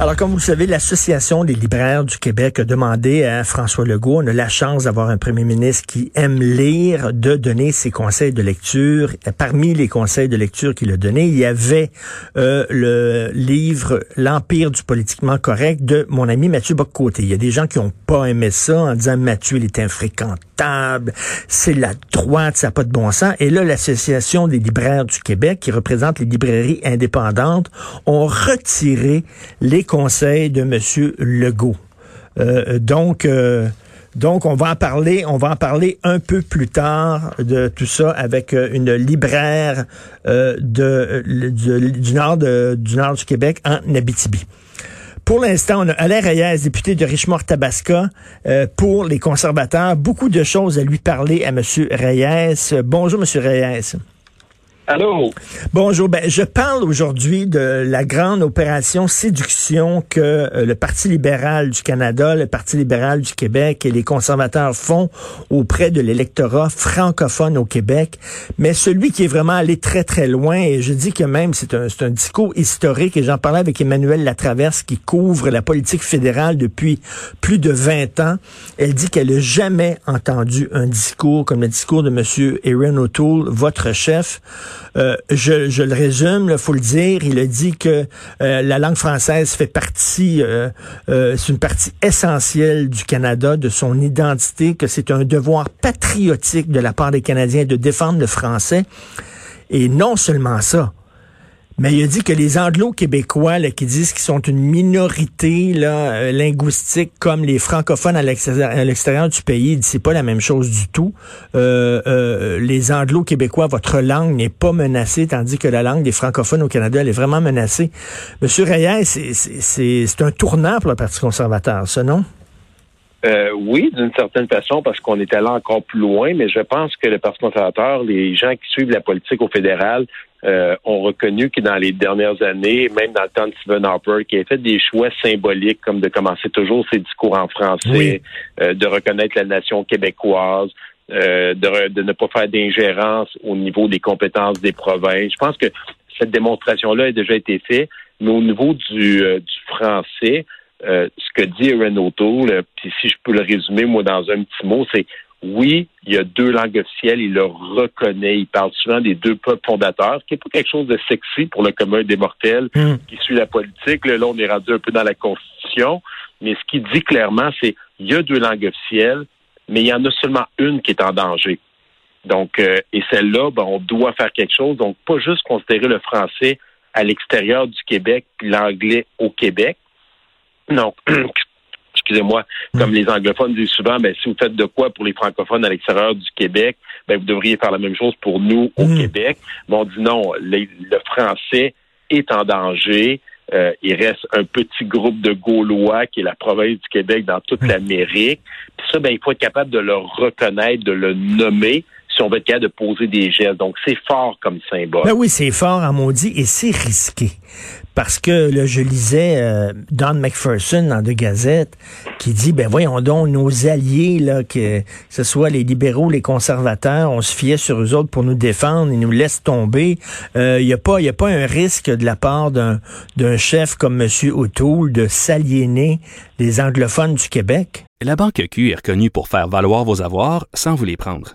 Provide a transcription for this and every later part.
Alors, comme vous le savez, l'Association des libraires du Québec a demandé à François Legault, on a la chance d'avoir un premier ministre qui aime lire, de donner ses conseils de lecture. Parmi les conseils de lecture qu'il a donnés, il y avait euh, le livre L'Empire du politiquement correct de mon ami Mathieu Boccoté. Il y a des gens qui n'ont pas aimé ça en disant Mathieu, il est infréquentable, c'est la droite, ça n'a pas de bon sens. Et là, l'Association des libraires du Québec, qui représente les librairies indépendantes, ont retiré les conseils de M. Legault. Euh, donc, euh, donc, on va en parler, on va en parler un peu plus tard de tout ça avec euh, une libraire de, du, nord de, du nord du Québec en Abitibi. Pour l'instant, on a Alain Reyes, député de Richemont-Tabasca, euh, pour les conservateurs. Beaucoup de choses à lui parler à M. Reyes. Bonjour, M. Reyes. Allô? Bonjour. Ben, je parle aujourd'hui de la grande opération séduction que euh, le Parti libéral du Canada, le Parti libéral du Québec et les conservateurs font auprès de l'électorat francophone au Québec. Mais celui qui est vraiment allé très, très loin, et je dis que même c'est un, discours historique, et j'en parlais avec Emmanuel Latraverse qui couvre la politique fédérale depuis plus de 20 ans. Elle dit qu'elle n'a jamais entendu un discours comme le discours de M. Aaron O'Toole, votre chef. Euh, je, je, le résume, il faut le dire, il a dit que euh, la langue française fait partie, euh, c'est une partie essentielle du Canada, de son identité, que c'est un devoir patriotique de la part des Canadiens de défendre le français. Et non seulement ça, mais il a dit que les anglo-québécois qui disent qu'ils sont une minorité là, euh, linguistique comme les francophones à l'extérieur du pays, c'est pas la même chose du tout. Euh, euh, les anglo-québécois, votre langue n'est pas menacée, tandis que la langue des francophones au Canada, elle est vraiment menacée. Monsieur Reyes, c'est un tournant pour le Parti conservateur, ça, non? Euh, oui, d'une certaine façon, parce qu'on est allé encore plus loin, mais je pense que le Parti conservateur, les gens qui suivent la politique au fédéral, euh, ont reconnu que dans les dernières années, même dans le temps de Stephen Harper, qui a fait des choix symboliques comme de commencer toujours ses discours en français, euh, de reconnaître la nation québécoise, euh, de, de, ne pas faire d'ingérence au niveau des compétences des provinces. Je pense que cette démonstration-là a déjà été faite, mais au niveau du, du français, ce que dit Renault O'Toole, puis si je peux le résumer, moi, dans un petit mot, c'est oui, il y a deux langues officielles, il le reconnaît, il parle souvent des deux peuples fondateurs, ce qui n'est pas quelque chose de sexy pour le commun des mortels Hmm. qui suit la politique. Là, on est rendu un peu dans la Constitution, mais ce qu'il dit clairement, c'est il y a deux langues officielles, mais il y en a seulement une qui est en danger. Donc, euh, et celle-là, ben, on doit faire quelque chose. Donc, pas juste considérer le français à l'extérieur du Québec, puis l'anglais au Québec. Non, excusez-moi, comme les anglophones disent souvent, ben, si vous faites de quoi pour les francophones à l'extérieur du Québec, ben, vous devriez faire la même chose pour nous au Mm. Québec. Mais on dit non, les- le français est en danger. Euh, il reste un petit groupe de Gaulois qui est la province du Québec dans toute l'Amérique. Puis ça, ben, il faut être capable de le reconnaître, de le nommer si on veut être capable de poser des gestes. Donc, c'est fort comme symbole. Ben oui, c'est fort en maudit et c'est risqué. Parce que là, je lisais euh, Don McPherson dans deux gazettes qui dit, ben voyons donc, nos alliés, là, que, que ce soit les libéraux, les conservateurs, on se fiait sur eux autres pour nous défendre, ils nous laissent tomber. Il n'y a, pas- y a pas un risque de la part d'un d'un chef comme M. O'Toole de s'aliéner les anglophones du Québec? La Banque Q est reconnue pour faire valoir vos avoirs sans vous les prendre.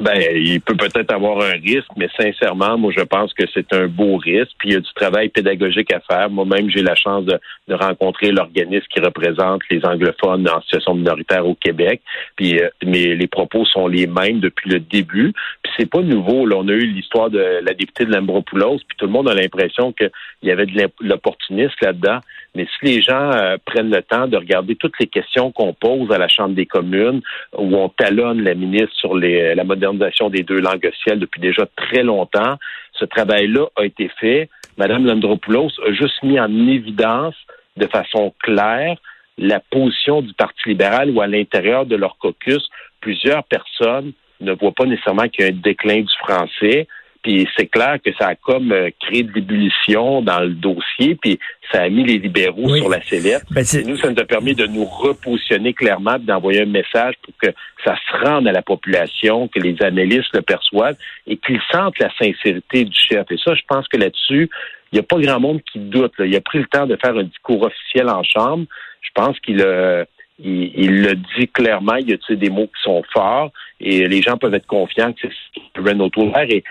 Ben, il peut peut-être avoir un risque, mais sincèrement, moi, je pense que c'est un beau risque. Puis il y a du travail pédagogique à faire. Moi-même, j'ai la chance de, rencontrer l'organisme qui représente les anglophones en situation minoritaire au Québec. Puis, euh, mais les propos sont les mêmes depuis le début. Puis c'est pas nouveau. Là, on a eu l'histoire de la députée de Lambropoulos, puis tout le monde a l'impression qu'il y avait de l'opportunisme là-dedans. Mais si les gens euh, prennent le temps de regarder toutes les questions qu'on pose à la Chambre des communes, où on talonne la ministre sur les, la modernisation des deux langues officielles depuis déjà très longtemps, ce travail-là a été fait. Madame Landropoulos a juste mis en évidence de façon claire la position du Parti libéral ou à l'intérieur de leur caucus, plusieurs personnes ne voient pas nécessairement qu'il y a un déclin du français. Puis c'est clair que ça a comme euh, créé de l'ébullition dans le dossier, puis ça a mis les libéraux sur la sellette. Ben, nous, ça nous a permis de nous repositionner clairement, d'envoyer un message pour que ça se rende à la population, que les analystes le perçoivent et qu'ils sentent la sincérité du chef. Et ça, je pense que là-dessus, il n'y a pas grand monde qui doute. Il a pris le temps de faire un discours officiel en chambre. Je pense qu'il a il, le dit clairement, il y a des mots qui sont forts et les gens peuvent être confiants que c'est ce que Renault Et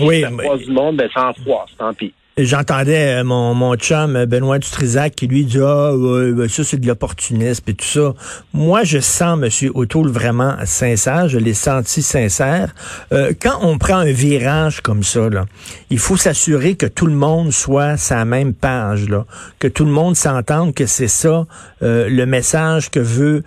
oui, mais... du monde, ben, sans froid, tant pis. J'entendais euh, mon, mon chum euh, Benoît Dutrisac qui lui dit ah ben, ça c'est de l'opportunisme et tout ça. Moi je sens Monsieur O'Toole vraiment sincère, je l'ai senti sincère. Euh, quand on prend un virage comme ça là, il faut s'assurer que tout le monde soit sa même page là, que tout le monde s'entende que c'est ça le message que veut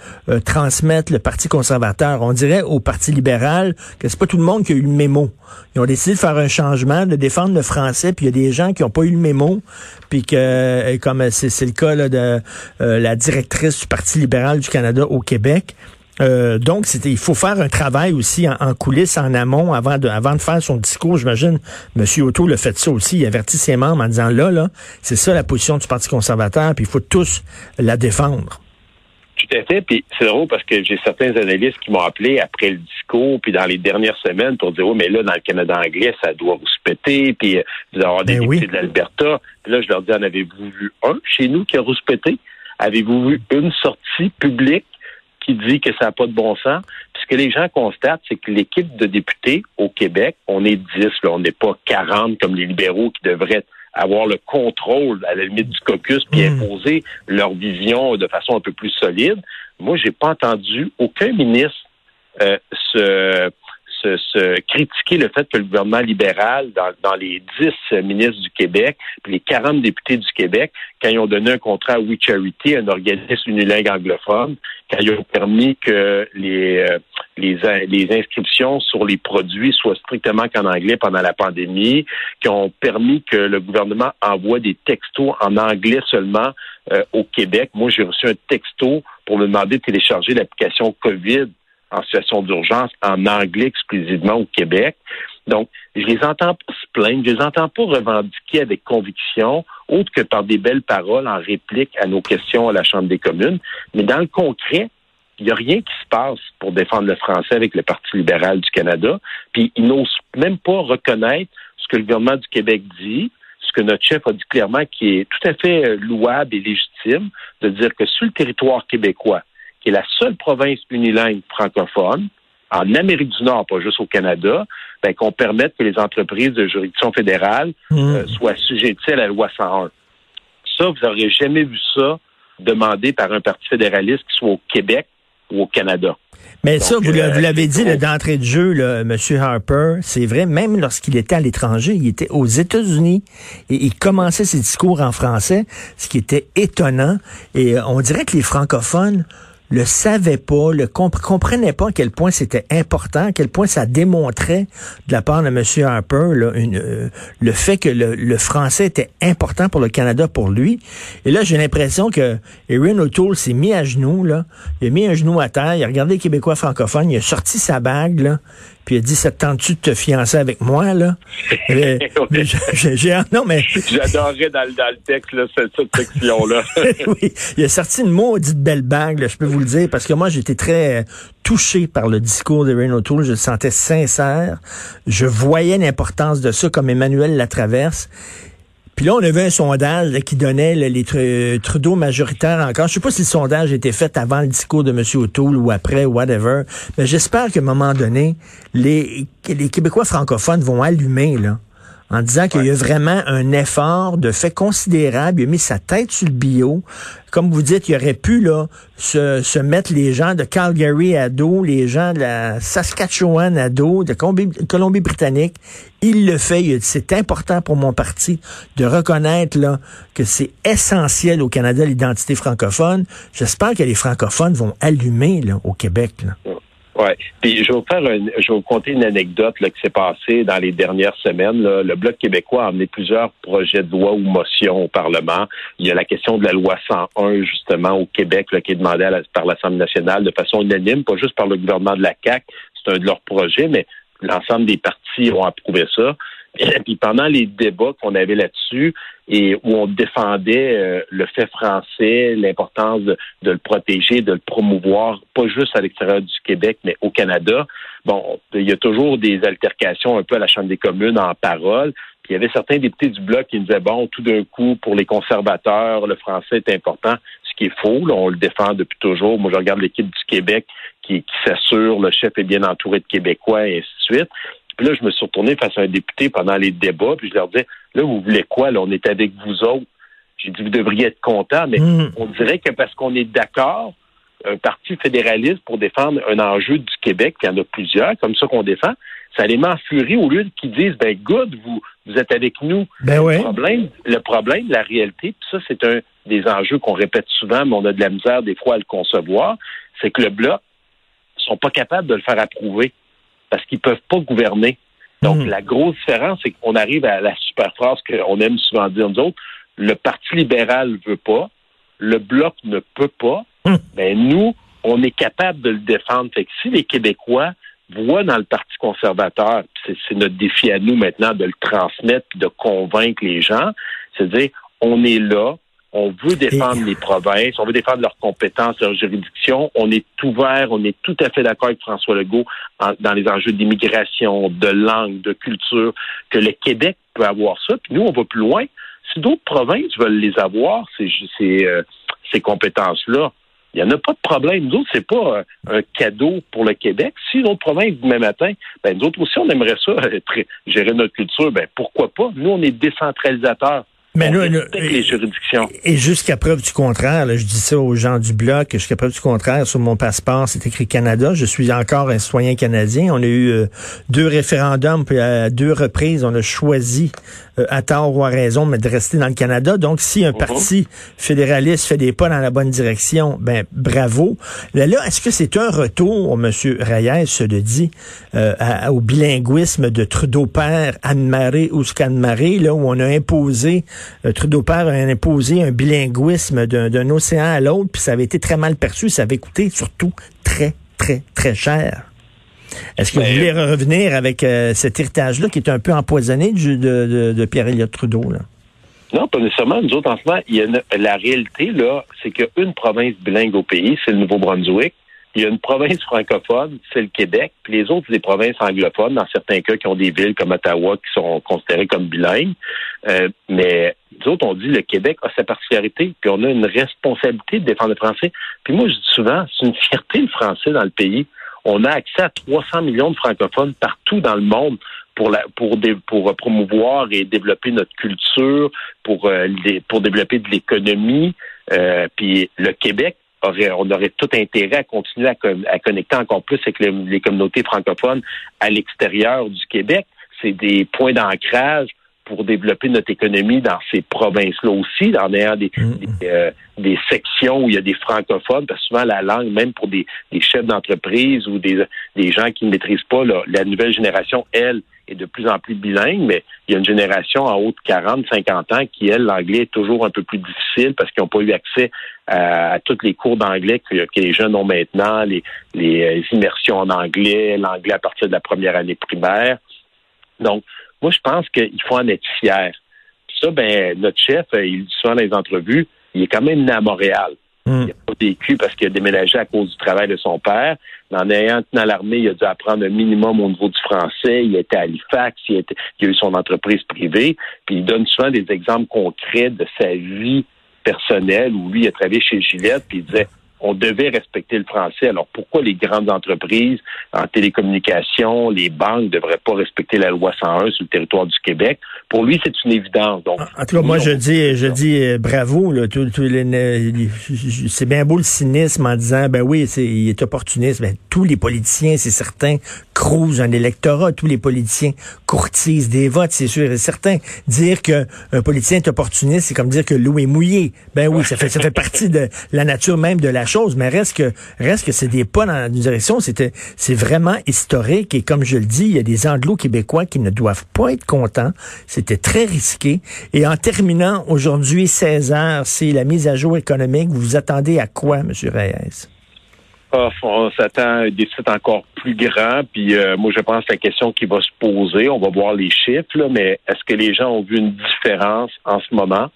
transmettre le Parti conservateur. On dirait au Parti libéral que c'est pas tout le monde qui a eu le mémo. Ils ont décidé de faire un changement, de défendre le français, puis il y a des gens qui n'ont pas eu le mémo, puis que, euh, comme c'est le cas de euh, la directrice du Parti libéral du Canada au Québec, euh, donc, il faut faire un travail aussi en, coulisses, en amont, avant de, avant de faire son discours. J'imagine, M. Otto le fait ça aussi. Il avertit ses membres en disant là, là, c'est ça la position du Parti conservateur, puis il faut tous la défendre. Tout à fait. Puis c'est drôle parce que j'ai certains analystes qui m'ont appelé après le discours, puis dans les dernières semaines pour dire, oh, mais là, dans le Canada anglais, ça doit vous se péter, puis euh, vous allez avoir des ben députés de l'Alberta. Puis là, je leur dis, en avez-vous vu un chez nous qui a rouspété? Avez-vous vu une sortie publique qui dit que ça n'a pas de bon sens? Puis ce que les gens constatent, c'est que l'équipe de députés au Québec, on est 10, là, on n'est pas 40 comme les libéraux qui devraient être avoir le contrôle à la limite du caucus puis hmm. imposer leur vision de façon un peu plus solide. Moi, j'ai pas entendu aucun ministre euh, se se, critiquer le fait que le gouvernement libéral, dans, les 10 ministres du Québec, puis les 40 députés du Québec, quand ils ont donné un contrat à We Charity, un organisme unilingue anglophone, quand ils ont permis que les, euh, les, les inscriptions sur les produits soient strictement qu'en anglais pendant la pandémie, qui ont permis que le gouvernement envoie des textos en anglais seulement euh, au Québec. Moi, j'ai reçu un texto pour me demander de télécharger l'application COVID en situation d'urgence en anglais exclusivement au Québec. Donc, je les entends pas se plaindre, je les entends pas revendiquer avec conviction, autre que par des belles paroles en réplique à nos questions à la Chambre des communes. Mais dans le concret, il n'y a rien qui se passe pour défendre le français avec le Parti libéral du Canada. Puis ils n'osent même pas reconnaître ce que le gouvernement du Québec dit, ce que notre chef a dit clairement, qui est tout à fait louable et légitime, de dire que sur le territoire québécois, qui est la seule province unilingue francophone, en Amérique du Nord, pas juste au Canada, ben, qu'on permette que les entreprises de juridiction fédérale mmh. euh, soient sujetties à la loi 101. Ça, vous n'aurez jamais vu ça demandé par un parti fédéraliste qui soit au Québec ou au Canada. Mais ça, vous, euh, l'avez dit d'entrée de jeu, là, M. Harper, c'est vrai, même lorsqu'il était à l'étranger, il était aux États-Unis et il commençait ses discours en français, ce qui était étonnant. Et euh, on dirait que les francophones le savait pas, le comprenait pas à quel point c'était important, à quel point ça démontrait de la part de M. Harper euh, le fait que le, français était important pour le Canada pour lui. Et là, j'ai l'impression que Erin O'Toole s'est mis à genoux, là. Il a mis un genou à terre, il a regardé les Québécois francophones, il a sorti sa bague, là, puis il a dit, ça te tente-tu de te fiancer avec moi, là? j'ai, non, mais... J'adorais dans, le texte, là, cette, section-là. oui, il a sorti une maudite belle bague, là, je peux vous le dire, parce que moi, j'étais très touché par le discours de Renault Tool, je le sentais sincère, je voyais l'importance de ça comme Emmanuel la traverse. Puis là, on avait un sondage qui donnait les Trudeau majoritaires encore. Je sais pas si le sondage était fait avant le discours de M. O'Toole ou après, whatever. Mais j'espère qu'à un moment donné, les, les Québécois francophones vont allumer, là en disant qu'il y a vraiment un effort de fait considérable. Il a mis sa tête sur le bio. Comme vous dites, il aurait pu là se, se mettre les gens de Calgary à dos, les gens de la Saskatchewan à dos, de Colombie-Britannique. Il le fait. C'est important pour mon parti de reconnaître là que c'est essentiel au Canada l'identité francophone. J'espère que les francophones vont allumer là, au Québec. Là. Ouais. Puis je vais vous faire, je vais vous conter une anecdote là, qui s'est passée dans les dernières semaines. Le Bloc québécois a amené plusieurs projets de loi ou motions au Parlement. Il y a la question de la loi 101 justement au Québec là, qui est demandée par l'Assemblée nationale de façon unanime, pas juste par le gouvernement de la CAC. C'est un de leurs projets, mais l'ensemble des partis ont approuvé ça. Et puis pendant les débats qu'on avait là-dessus et où on défendait euh, le fait français, l'importance de, le protéger, de le promouvoir, pas juste à l'extérieur du Québec, mais au Canada, bon, il y a toujours des altercations un peu à la Chambre des communes en parole. Puis il y avait certains députés du Bloc qui disaient, bon, tout d'un coup, pour les conservateurs, le français est important, ce qui est faux. on le défend depuis toujours. Moi, je regarde l'équipe du Québec qui, qui s'assure, le chef est bien entouré de Québécois, et ainsi de suite. Puis là, je me suis retourné face à un député pendant les débats, puis je leur disais, là, vous voulez quoi? Là, on est avec vous autres. J'ai dit, vous devriez être content, mais hmm. on dirait que parce qu'on est d'accord, un parti fédéraliste pour défendre un enjeu du Québec, il y en a plusieurs, comme ça qu'on défend, ça les met en furie au lieu qu'ils disent, ben good, vous, vous êtes avec nous. Ben le, problème, le problème, la réalité, puis ça, c'est un des enjeux qu'on répète souvent, mais on a de la misère des fois à le concevoir, c'est que le Bloc sont pas capables de le faire approuver parce qu'ils peuvent pas gouverner. Donc, hmm. la grosse différence, c'est qu'on arrive à la super phrase qu'on aime souvent dire nous autres, le Parti libéral veut pas, le Bloc ne peut pas, mais hmm. ben, nous, on est capable de le défendre. Fait que si les Québécois voient dans le Parti conservateur, c'est notre défi à nous maintenant de le transmettre, de convaincre les gens, c'est-à-dire, on est là, on veut défendre les provinces, on veut défendre leurs compétences, leurs juridictions. On est ouvert, on est tout à fait d'accord avec François Legault dans les enjeux d'immigration, de langue, de culture, que le Québec peut avoir ça. Puis nous, on va plus loin. Si d'autres provinces veulent les avoir, ces, ces, euh, ces compétences-là, il n'y en a pas de problème. Nous autres, c'est pas euh, un cadeau pour le Québec. Si d'autres provinces, demain matin, ben, nous autres aussi, on aimerait ça, gérer notre culture, ben, pourquoi pas? Nous, on est décentralisateurs. Mais là, les juridictions. Et, jusqu'à preuve du contraire, là, je dis ça aux gens du bloc, jusqu'à preuve du contraire, sur mon passeport, c'est écrit Canada. Je suis encore un citoyen canadien. On a eu euh, deux référendums, puis à deux reprises, on a choisi, à tort ou à raison, mais de rester dans le Canada. Donc, si un mhm. parti fédéraliste fait des pas dans la bonne direction, ben bravo. Là, là est-ce que c'est un retour, M. Reyes se le dit, euh, au bilinguisme de Trudeau père, Anne-Marie ou Scan-Marie, là où on a imposé euh, Trudeau père a imposé un bilinguisme d'un océan à l'autre, puis ça avait été très mal perçu. Ça avait coûté surtout très, très, très cher. Est-ce que vous ben, voulez revenir avec euh, cet héritage-là qui est un peu empoisonné de, de, Pierre-Éliott Trudeau? Là? Non, pas nécessairement. Nous autres, en ce moment, il y a la réalité, là, c'est qu'il y a une province bilingue au pays, c'est le Nouveau-Brunswick. Il y a une province francophone, c'est le Québec, puis les autres, c'est des provinces anglophones, dans certains cas, qui ont des villes comme Ottawa qui sont considérées comme bilingues. Euh, mais nous autres, on dit le Québec a sa particularité, puis on a une responsabilité de défendre le français. Puis moi, je dis souvent, c'est une fierté le français dans le pays. On a accès à 300 millions de francophones partout dans le monde pour la, pour pour promouvoir et développer notre culture, pour euh, pour développer de l'économie. Euh, puis le Québec on aurait tout intérêt à continuer à, connecter encore plus avec les, communautés francophones à l'extérieur du Québec. C'est des points d'ancrage pour développer notre économie dans ces provinces-là aussi, en ayant des, mm. euh, des, sections où il y a des francophones, parce que souvent la langue, même pour des, chefs d'entreprise ou des, des gens qui ne maîtrisent pas, la nouvelle génération, elle, est de plus en plus bilingue, mais il y a une génération en haut de 40, 50 ans qui, elle, l'anglais est toujours un peu plus difficile parce qu'ils n'ont pas eu accès à, tous les cours d'anglais que, les jeunes ont maintenant, les, les euh, immersions en anglais, l'anglais à partir de la première année primaire. Donc, moi, je pense qu'il faut en être fier. ça, ben, notre chef, euh, il dit souvent dans les entrevues, il est quand même né à Montréal. Hmm. Il n'a pas vécu parce qu'il a déménagé à cause du travail de son père. Mais en ayant dans l'armée, il a dû apprendre un minimum au niveau du français. Il était à Halifax, il, était, il a eu son entreprise privée. Puis il donne souvent des exemples concrets de sa vie personnelle où lui il a travaillé chez Gillette, puis il disait on devait respecter le français. Alors pourquoi les grandes entreprises en télécommunications, les banques ne devraient pas respecter la loi 101 sur le territoire du Québec? Pour lui, c'est une évidence. Donc, en tout cas, moi, je dis, je dis euh, bravo. C'est bien beau le cynisme en disant, ben oui, il est opportuniste. Ben, tous les politiciens, c'est certain, crousent un électorat. Tous les politiciens courtisent des votes, c'est sûr et certain. Dire que un politicien est opportuniste, c'est comme dire que l'eau est mouillée. Ben oui, ça fait, ça fait partie de la nature même de la Mais reste que, c'est des pas dans une direction. C'était, c'est vraiment historique. Et comme je le dis, il y a des anglo-québécois qui ne doivent pas être contents. C'était très risqué. Et en terminant, aujourd'hui, 16 heures, c'est la mise à jour économique. Vous vous attendez à quoi, M. Reyes? Ah, on s'attend à un déficit encore plus grand. Puis euh, moi, je pense que la question qui va se poser, on va voir les chiffres, mais est-ce que les gens ont vu une différence en ce moment?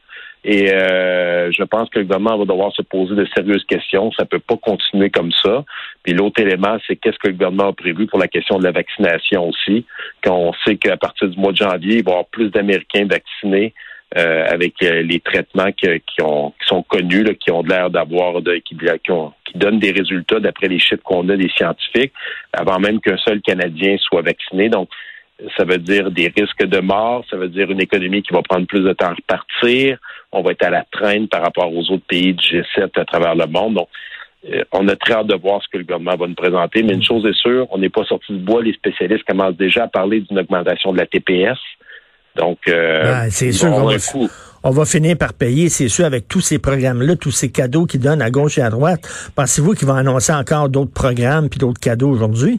Et euh, je pense que le gouvernement va devoir se poser de sérieuses questions. Ça peut pas continuer comme ça. Puis l'autre élément, c'est qu'est-ce que le gouvernement a prévu pour la question de la vaccination aussi. Quand on sait qu'à partir du mois de janvier, il va y avoir plus d'Américains vaccinés euh, avec euh, les traitements qui, ont, qui sont connus, là, qui ont l'air d'avoir, de, qui donnent des résultats d'après les chiffres qu'on a des scientifiques, avant même qu'un seul Canadien soit vacciné. Donc, ça veut dire des risques de mort, ça veut dire une économie qui va prendre plus de temps à repartir. On va être à la traîne par rapport aux autres pays du G7 à travers le monde. Donc, euh, on a très hâte de voir ce que le gouvernement va nous présenter. Mais une chose est sûre, on n'est pas sorti du bois. Les spécialistes commencent déjà à parler d'une augmentation de la TPS. Donc, euh, c'est sûr qu'on avoir va, on va finir par payer, c'est sûr, avec tous ces programmes-là, tous ces cadeaux qu'ils donnent à gauche et à droite. Pensez-vous qu'ils vont annoncer encore d'autres programmes puis d'autres cadeaux aujourd'hui?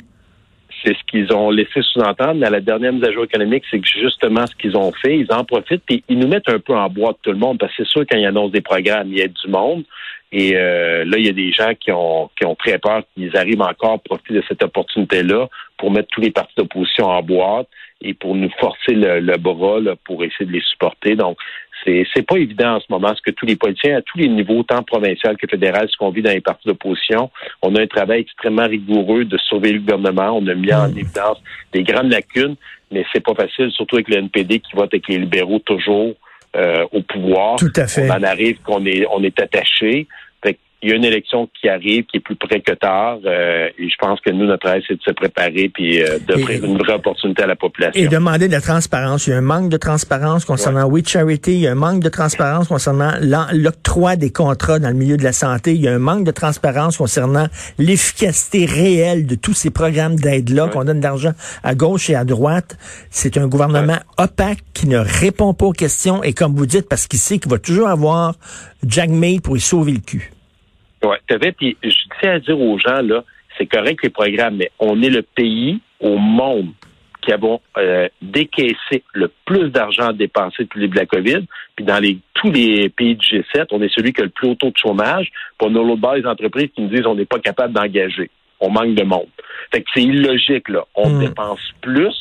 C'est ce qu'ils ont laissé sous-entendre dans la dernière mise à jour économique, c'est justement ce qu'ils ont fait, ils en profitent et ils nous mettent un peu en boîte tout le monde parce que c'est sûr quand ils annoncent des programmes, il y a du monde et euh, là il y a des gens qui ont qui ont très peur qu'ils arrivent encore à profiter de cette opportunité-là pour mettre tous les partis d'opposition en boîte et pour nous forcer le, le bras là, pour essayer de les supporter. Donc c'est c'est pas évident en ce moment, ce que tous les politiciens à tous les niveaux, tant provincial que fédéral, ce qu'on vit dans les partis d'opposition, on a un travail extrêmement rigoureux de surveiller le gouvernement. On a mis en évidence des grandes lacunes, mais c'est pas facile, surtout avec le NPD qui vote avec les libéraux toujours euh, au pouvoir. Tout à fait. On en arrive qu'on est on est attaché. Il y a une élection qui arrive, qui est plus près que tard, euh, et je pense que nous, notre travail, c'est de se préparer puis euh, d'offrir une vraie opportunité à la population. Et demander de la transparence. Il y a un manque de transparence concernant We Charity. Il y a un manque de transparence concernant l'octroi des contrats dans le milieu de la santé. Il y a un manque de transparence concernant l'efficacité réelle de tous ces programmes d'aide-là Ouais. qu'on donne d'argent à gauche et à droite. C'est un gouvernement opaque qui ne répond pas aux questions et comme vous dites, parce qu'il sait qu'il va toujours avoir Jack May pour y sauver le cul. Ouais, t'avais, puis je tiens à dire aux gens, là, c'est correct les programmes, mais on est le pays au monde qui avons euh, décaissé le plus d'argent dépensé depuis le début de la COVID. Puis dans les tous les pays du G7, on est celui qui a le plus haut taux de chômage. Puis on a l'autre bord des entreprises qui nous disent on n'est pas capable d'engager. On manque de monde. Fait que c'est illogique, là. On Hmm. dépense plus,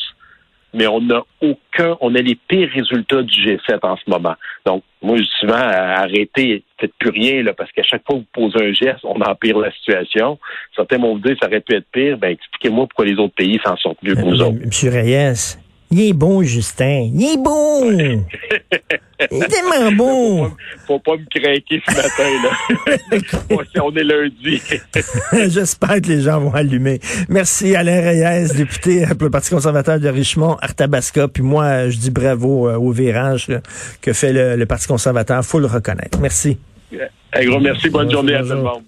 mais on n'a aucun, on a les pires résultats du G7 en ce moment. Donc, moi, je dis souvent, à- arrêtez, faites plus rien, là, parce qu'à chaque fois que vous posez un geste, on empire la situation. Certains vont vous dire, ça aurait pu être pire. Ben, expliquez-moi pourquoi les autres pays s'en sortent mieux que nous Euh, autres. Monsieur Reyes, il est bon, Justin. Il est bon. il est tellement bon. Faut pas me craquer ce matin, là. On est lundi. J'espère que les gens vont allumer. Merci Alain Reyes, député pour le Parti conservateur de Richmond, Arthabasca. Puis moi, je dis bravo euh, au virage là, que fait le, le Parti conservateur. faut le reconnaître. Merci. Un gros merci. Bonne journée à tout le monde.